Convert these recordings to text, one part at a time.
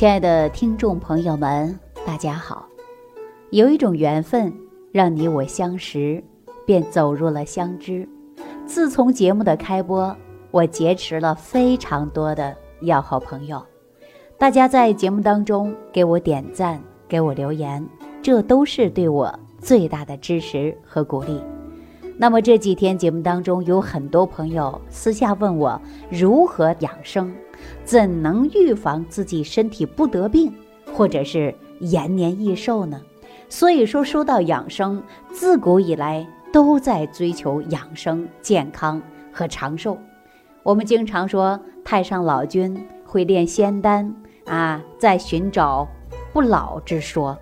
亲爱的听众朋友们，大家好！有一种缘分，让你我相识，便走入了相知。自从节目的开播，我结识了非常多的要好朋友，大家在节目当中给我点赞、给我留言，这都是对我最大的支持和鼓励。那么这几天节目当中，有很多朋友私下问我如何养生。怎能预防自己身体不得病，或者是延年益寿呢？所以说，说到养生，自古以来都在追求养生、健康和长寿。我们经常说，太上老君会炼仙丹啊，在寻找不老之说。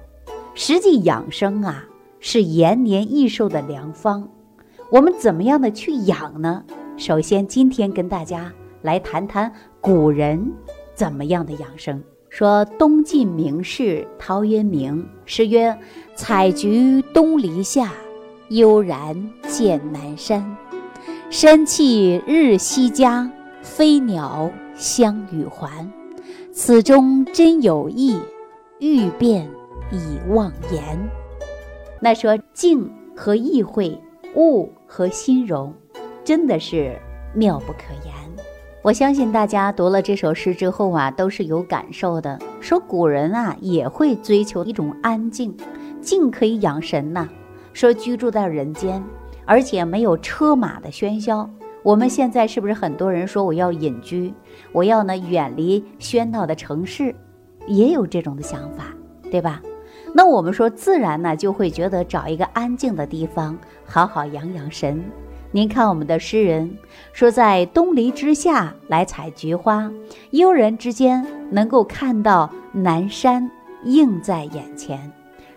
实际养生啊，是延年益寿的良方。我们怎么样的去养呢？首先，今天跟大家。来谈谈古人怎么样的养生。说东晋名士陶渊明诗曰：“采菊东篱下，悠然见南山。山气日夕佳，飞鸟相与还。此中真有意，欲辨已忘言。”那说静和意会，物和心容，真的是妙不可言。我相信大家读了这首诗之后啊，都是有感受的。说古人啊，也会追求一种安静，静可以养神呐。说居住在人间，而且没有车马的喧嚣。我们现在是不是很多人说我要隐居，我要呢远离喧闹的城市，也有这种的想法，对吧？那我们说自然呢，就会觉得找一个安静的地方，好好养养神。您看，我们的诗人说，在东篱之下来采菊花，悠然之间能够看到南山映在眼前，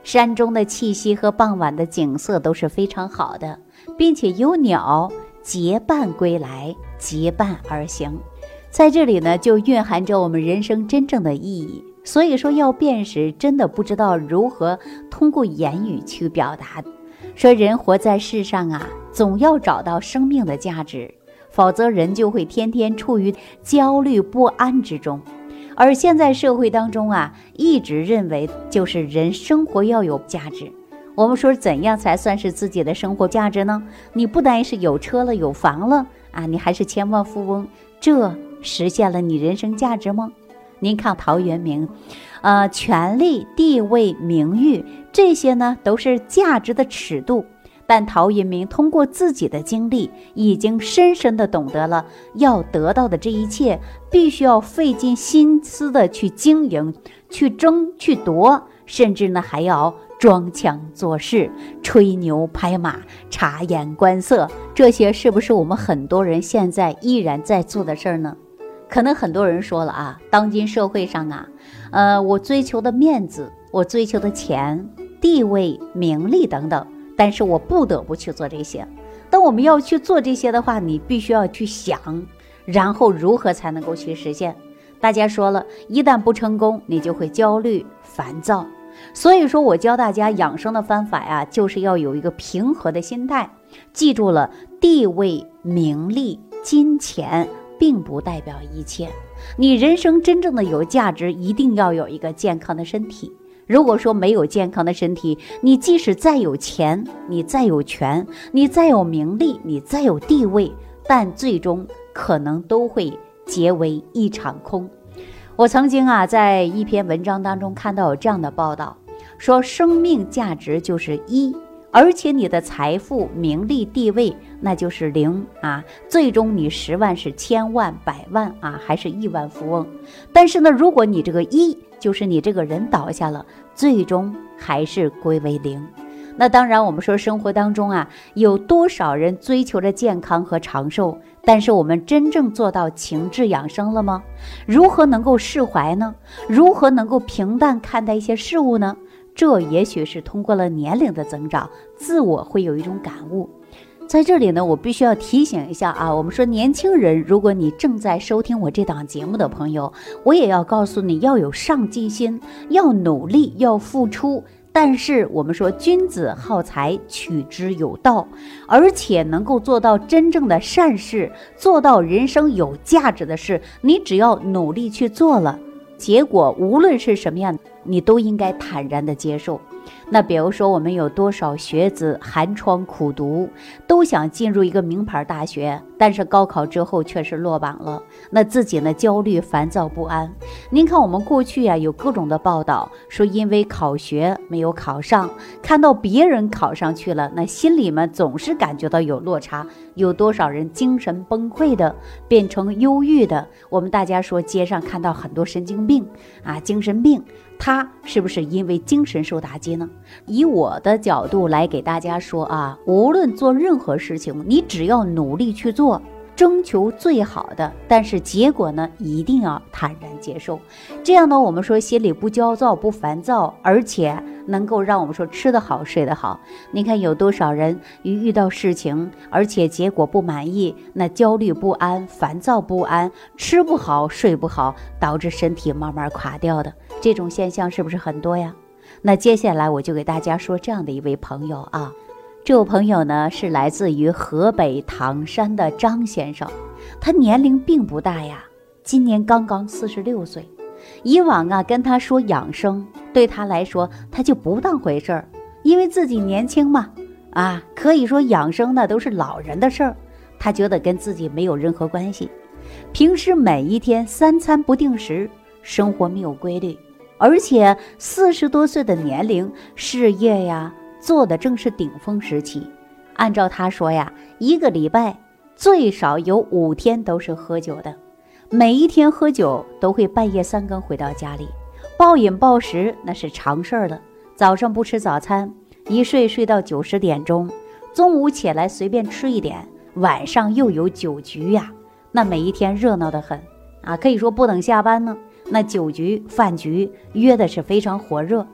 山中的气息和傍晚的景色都是非常好的，并且有鸟结伴归来，结伴而行，在这里呢，就蕴含着我们人生真正的意义。所以说，要辨识，真的不知道如何通过言语去表达。说人活在世上啊，总要找到生命的价值，否则人就会天天处于焦虑不安之中。而现在社会当中啊，一直认为就是人生活要有价值。我们说怎样才算是自己的生活价值呢？你不单是有车了、有房了啊，你还是千万富翁，这实现了你人生价值吗？您看陶渊明。呃，权力、地位、名誉，这些呢都是价值的尺度。但陶渊明通过自己的经历，已经深深的懂得了，要得到的这一切，必须要费尽心思的去经营、去争、去夺，甚至呢还要装腔作势、吹牛拍马、察言观色。这些是不是我们很多人现在依然在做的事儿呢？可能很多人说了啊，当今社会上啊。呃，我追求的面子，我追求的钱、地位、名利等等，但是我不得不去做这些。当我们要去做这些的话，你必须要去想，然后如何才能够去实现？大家说了一旦不成功，你就会焦虑、烦躁。所以说我教大家养生的方法呀，就是要有一个平和的心态。记住了，地位、名利、金钱。并不代表一切，你人生真正的有价值，一定要有一个健康的身体。如果说没有健康的身体，你即使再有钱，你再有权，你再有名利，你再有地位，但最终可能都会结为一场空。我曾经啊，在一篇文章当中看到有这样的报道，说生命价值就是一。而且你的财富、名利、地位，那就是零啊！最终你十万是千万、百万啊，还是亿万富翁？但是呢，如果你这个一，就是你这个人倒下了，最终还是归为零。那当然，我们说生活当中啊，有多少人追求着健康和长寿？但是我们真正做到情志养生了吗？如何能够释怀呢？如何能够平淡看待一些事物呢？这也许是通过了年龄的增长，自我会有一种感悟。在这里呢，我必须要提醒一下啊，我们说年轻人，如果你正在收听我这档节目的朋友，我也要告诉你要有上进心，要努力，要付出。但是我们说君子好财，取之有道，而且能够做到真正的善事，做到人生有价值的事，你只要努力去做了。结果无论是什么样，你都应该坦然的接受。那比如说，我们有多少学子寒窗苦读，都想进入一个名牌大学，但是高考之后却是落榜了，那自己呢焦虑、烦躁不安。您看，我们过去呀有各种的报道，说因为考学没有考上，看到别人考上去了，那心里面总是感觉到有落差。有多少人精神崩溃的，变成忧郁的？我们大家说，街上看到很多神经病啊，精神病。他是不是因为精神受打击呢？以我的角度来给大家说啊，无论做任何事情，你只要努力去做。征求最好的，但是结果呢，一定要坦然接受。这样呢，我们说心里不焦躁、不烦躁，而且能够让我们说吃得好、睡得好。你看有多少人一遇到事情，而且结果不满意，那焦虑不安、烦躁不安，吃不好、睡不好，导致身体慢慢垮掉的这种现象是不是很多呀？那接下来我就给大家说这样的一位朋友啊。这位朋友呢，是来自于河北唐山的张先生，他年龄并不大呀，今年刚刚四十六岁。以往啊，跟他说养生，对他来说他就不当回事儿，因为自己年轻嘛，啊，可以说养生呢都是老人的事儿，他觉得跟自己没有任何关系。平时每一天三餐不定时，生活没有规律，而且四十多岁的年龄，事业呀。做的正是顶峰时期，按照他说呀，一个礼拜最少有五天都是喝酒的，每一天喝酒都会半夜三更回到家里，暴饮暴食那是常事儿了。早上不吃早餐，一睡睡到九十点钟，中午起来随便吃一点，晚上又有酒局呀，那每一天热闹的很。啊，可以说不等下班呢，那酒局饭局约的是非常火热，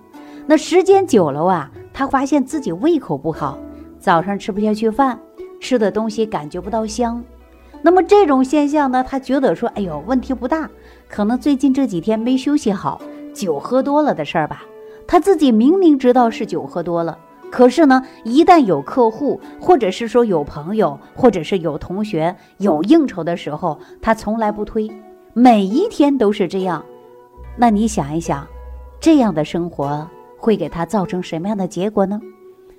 那时间久了啊。他发现自己胃口不好，早上吃不下去饭，吃的东西感觉不到香。那么这种现象呢，他觉得说，哎呦，问题不大，可能最近这几天没休息好，酒喝多了的事儿吧。他自己明明知道是酒喝多了，可是呢，一旦有客户，或者是说有朋友，或者是有同学有应酬的时候，他从来不推，每一天都是这样。那你想一想，这样的生活。会给他造成什么样的结果呢？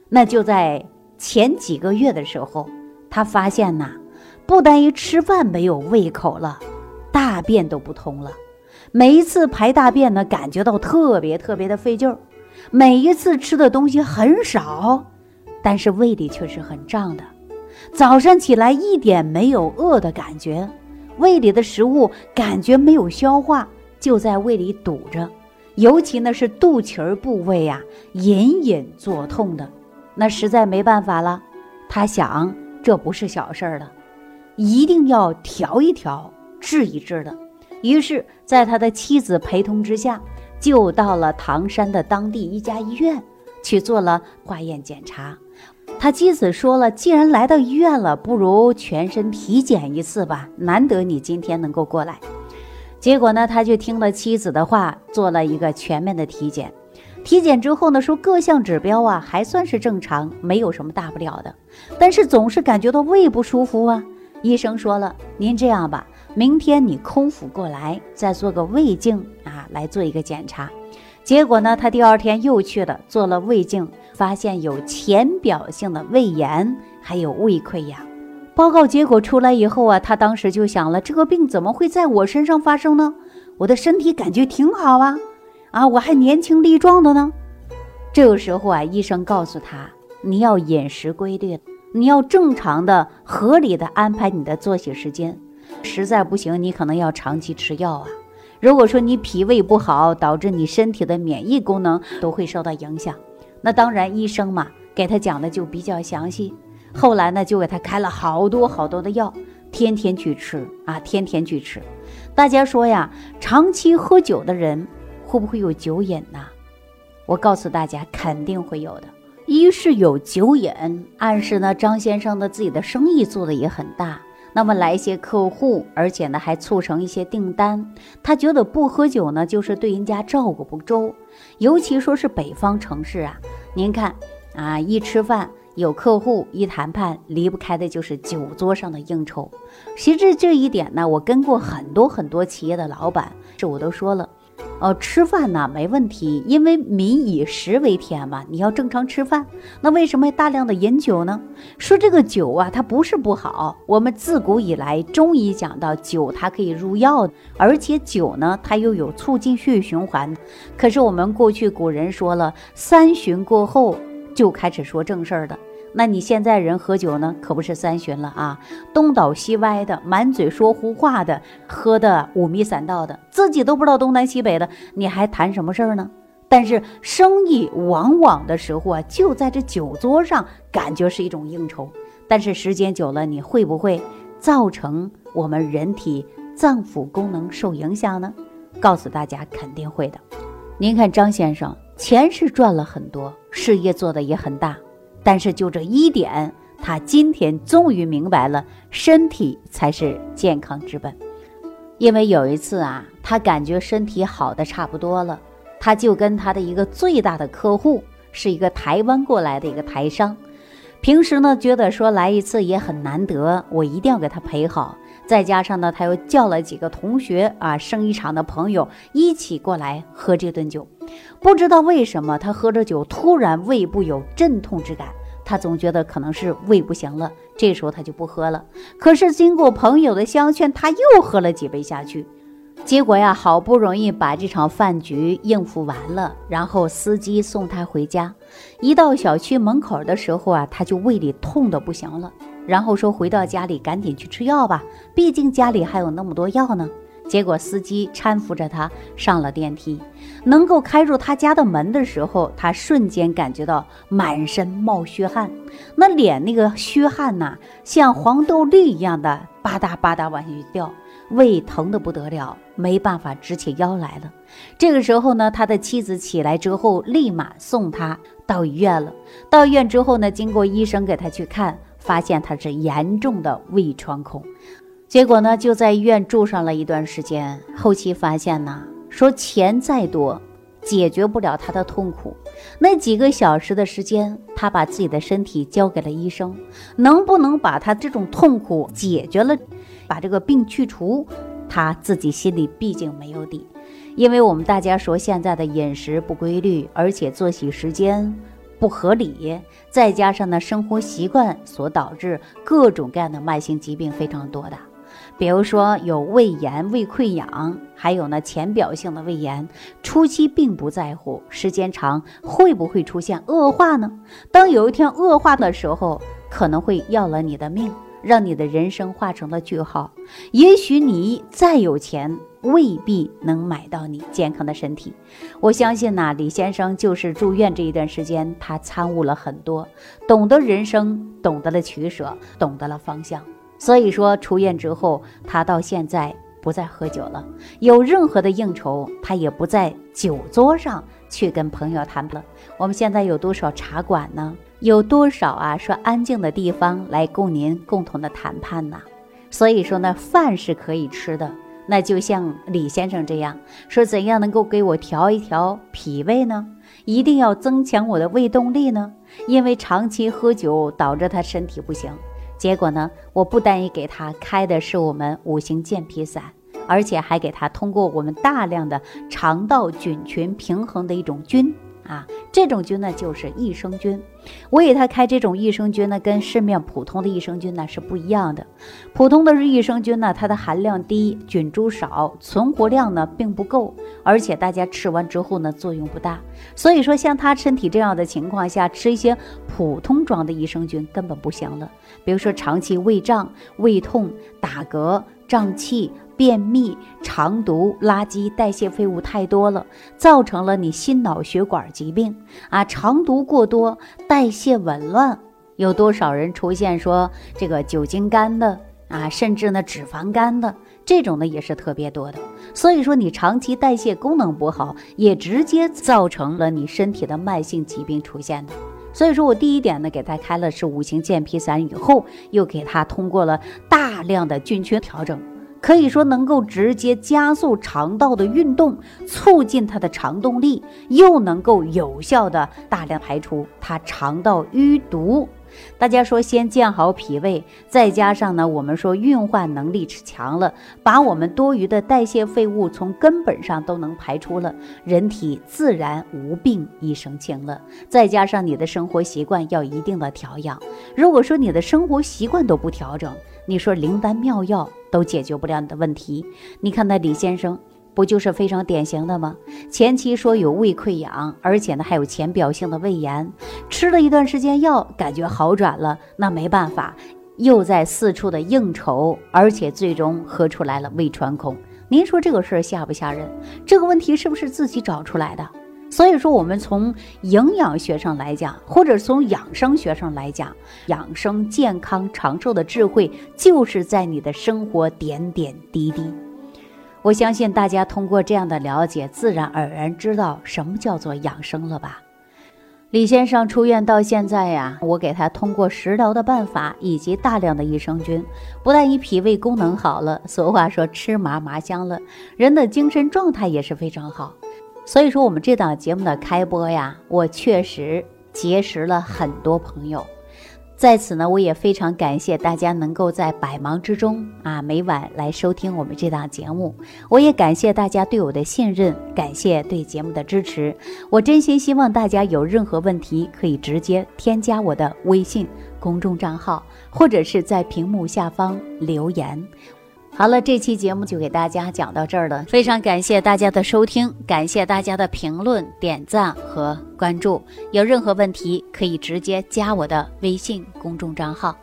那就在前几个月的时候，他发现呐，不单于吃饭没有胃口了，大便都不通了。每一次排大便呢，感觉到特别特别的费劲儿。每一次吃的东西很少，但是胃里却是很胀的。早上起来一点没有饿的感觉，胃里的食物感觉没有消化，就在胃里堵着。尤其呢是肚脐儿部位呀，隐隐作痛的，那实在没办法了。他想，这不是小事儿了，一定要调一调、治一治的。于是，在他的妻子陪同之下，就到了唐山的当地一家医院去做了化验检查。他妻子说了，既然来到医院了，不如全身体检一次吧。难得你今天能够过来。结果呢，他就听了妻子的话，做了一个全面的体检。体检之后呢，说各项指标啊还算是正常，没有什么大不了的。但是总是感觉到胃不舒服啊。医生说了，您这样吧，明天你空腹过来，再做个胃镜啊，来做一个检查。结果呢，他第二天又去了，做了胃镜，发现有浅表性的胃炎，还有胃溃疡。报告结果出来以后啊，他当时就想了，这个病怎么会在我身上发生呢？我的身体感觉挺好啊，啊，我还年轻力壮的呢。这个时候啊，医生告诉他，你要饮食规律，你要正常的、合理的安排你的作息时间。实在不行，你可能要长期吃药啊。如果说你脾胃不好，导致你身体的免疫功能都会受到影响。那当然，医生嘛，给他讲的就比较详细。后来呢，就给他开了好多好多的药，天天去吃啊，天天去吃。大家说呀，长期喝酒的人会不会有酒瘾呢？我告诉大家，肯定会有的。一是有酒瘾，暗示呢张先生的自己的生意做的也很大，那么来一些客户，而且呢还促成一些订单。他觉得不喝酒呢，就是对人家照顾不周，尤其说是北方城市啊，您看啊，一吃饭。有客户一谈判离不开的就是酒桌上的应酬。其实这一点呢，我跟过很多很多企业的老板，这我都说了，哦，吃饭呢没问题，因为民以食为天嘛，你要正常吃饭。那为什么大量的饮酒呢？说这个酒啊，它不是不好。我们自古以来中医讲到酒，它可以入药，而且酒呢，它又有促进血液循环。可是我们过去古人说了，三巡过后就开始说正事儿的。那你现在人喝酒呢，可不是三巡了啊，东倒西歪的，满嘴说胡话的，喝的五迷三道的，自己都不知道东南西北的，你还谈什么事儿呢？但是生意往往的时候啊，就在这酒桌上，感觉是一种应酬，但是时间久了，你会不会造成我们人体脏腑功能受影响呢？告诉大家，肯定会的。您看张先生，钱是赚了很多，事业做的也很大。但是就这一点，他今天终于明白了，身体才是健康之本。因为有一次啊，他感觉身体好的差不多了，他就跟他的一个最大的客户，是一个台湾过来的一个台商，平时呢觉得说来一次也很难得，我一定要给他陪好。再加上呢，他又叫了几个同学啊，生意场的朋友一起过来喝这顿酒。不知道为什么，他喝着酒突然胃部有阵痛之感。他总觉得可能是胃不行了，这时候他就不喝了。可是经过朋友的相劝，他又喝了几杯下去。结果呀，好不容易把这场饭局应付完了，然后司机送他回家。一到小区门口的时候啊，他就胃里痛得不行了。然后说回到家里赶紧去吃药吧，毕竟家里还有那么多药呢。结果司机搀扶着他上了电梯，能够开入他家的门的时候，他瞬间感觉到满身冒虚汗，那脸那个虚汗呐，像黄豆粒一样的吧嗒吧嗒往下去掉，胃疼得不得了，没办法直起腰来了。这个时候呢，他的妻子起来之后，立马送他到医院了。到医院之后呢，经过医生给他去看，发现他是严重的胃穿孔。结果呢，就在医院住上了一段时间。后期发现呢，说钱再多，解决不了他的痛苦。那几个小时的时间，他把自己的身体交给了医生，能不能把他这种痛苦解决了，把这个病去除，他自己心里毕竟没有底。因为我们大家说现在的饮食不规律，而且作息时间不合理，再加上呢生活习惯所导致各种各样的慢性疾病非常多的。比如说有胃炎、胃溃疡，还有呢浅表性的胃炎，初期并不在乎，时间长会不会出现恶化呢？当有一天恶化的时候，可能会要了你的命，让你的人生画成了句号。也许你再有钱，未必能买到你健康的身体。我相信呐，李先生就是住院这一段时间，他参悟了很多，懂得人生，懂得了取舍，懂得了方向。所以说，出院之后，他到现在不再喝酒了。有任何的应酬，他也不在酒桌上去跟朋友谈了。我们现在有多少茶馆呢？有多少啊说安静的地方来供您共同的谈判呢？所以说呢，饭是可以吃的。那就像李先生这样说，怎样能够给我调一调脾胃呢？一定要增强我的胃动力呢？因为长期喝酒导致他身体不行。结果呢，我不单一给他开的是我们五行健脾散，而且还给他通过我们大量的肠道菌群平衡的一种菌。啊，这种菌呢就是益生菌。我给他开这种益生菌呢，跟市面普通的益生菌呢是不一样的。普通的益生菌呢，它的含量低，菌株少，存活量呢并不够，而且大家吃完之后呢作用不大。所以说，像他身体这样的情况下，吃一些普通装的益生菌根本不行了。比如说长期胃胀、胃痛、打嗝、胀气。便秘、肠毒、垃圾、代谢废物太多了，造成了你心脑血管疾病啊！肠毒过多，代谢紊乱，有多少人出现说这个酒精肝的啊？甚至呢脂肪肝的这种呢也是特别多的。所以说你长期代谢功能不好，也直接造成了你身体的慢性疾病出现的。所以说我第一点呢给他开了是五行健脾散，以后又给他通过了大量的菌群调整。可以说能够直接加速肠道的运动，促进它的肠动力，又能够有效的大量排出它肠道淤堵大家说，先健好脾胃，再加上呢，我们说运化能力强了，把我们多余的代谢废物从根本上都能排出了，人体自然无病一身轻了。再加上你的生活习惯要一定的调养，如果说你的生活习惯都不调整，你说灵丹妙药都解决不了你的问题。你看那李先生。不就是非常典型的吗？前期说有胃溃疡，而且呢还有浅表性的胃炎，吃了一段时间药，感觉好转了，那没办法，又在四处的应酬，而且最终喝出来了胃穿孔。您说这个事儿吓不吓人？这个问题是不是自己找出来的？所以说，我们从营养学上来讲，或者从养生学上来讲，养生健康长寿的智慧，就是在你的生活点点滴滴。我相信大家通过这样的了解，自然而然知道什么叫做养生了吧？李先生出院到现在呀，我给他通过食疗的办法以及大量的益生菌，不但以脾胃功能好了，俗话说吃麻麻香了，人的精神状态也是非常好。所以说，我们这档节目的开播呀，我确实结识了很多朋友。在此呢，我也非常感谢大家能够在百忙之中啊，每晚来收听我们这档节目。我也感谢大家对我的信任，感谢对节目的支持。我真心希望大家有任何问题，可以直接添加我的微信公众账号，或者是在屏幕下方留言。好了，这期节目就给大家讲到这儿了。非常感谢大家的收听，感谢大家的评论、点赞和关注。有任何问题可以直接加我的微信公众账号。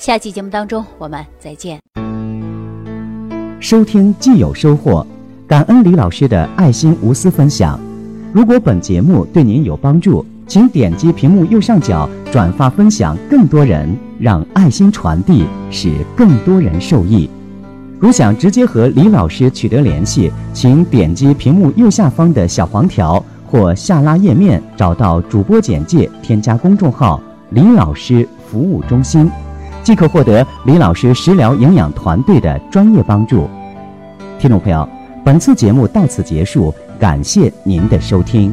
下期节目当中我们再见。收听既有收获，感恩李老师的爱心无私分享。如果本节目对您有帮助，请点击屏幕右上角转发分享，更多人让爱心传递，使更多人受益。如想直接和李老师取得联系，请点击屏幕右下方的小黄条或下拉页面，找到主播简介，添加公众号“李老师服务中心”，即可获得李老师食疗营养团队的专业帮助。听众朋友，本次节目到此结束，感谢您的收听。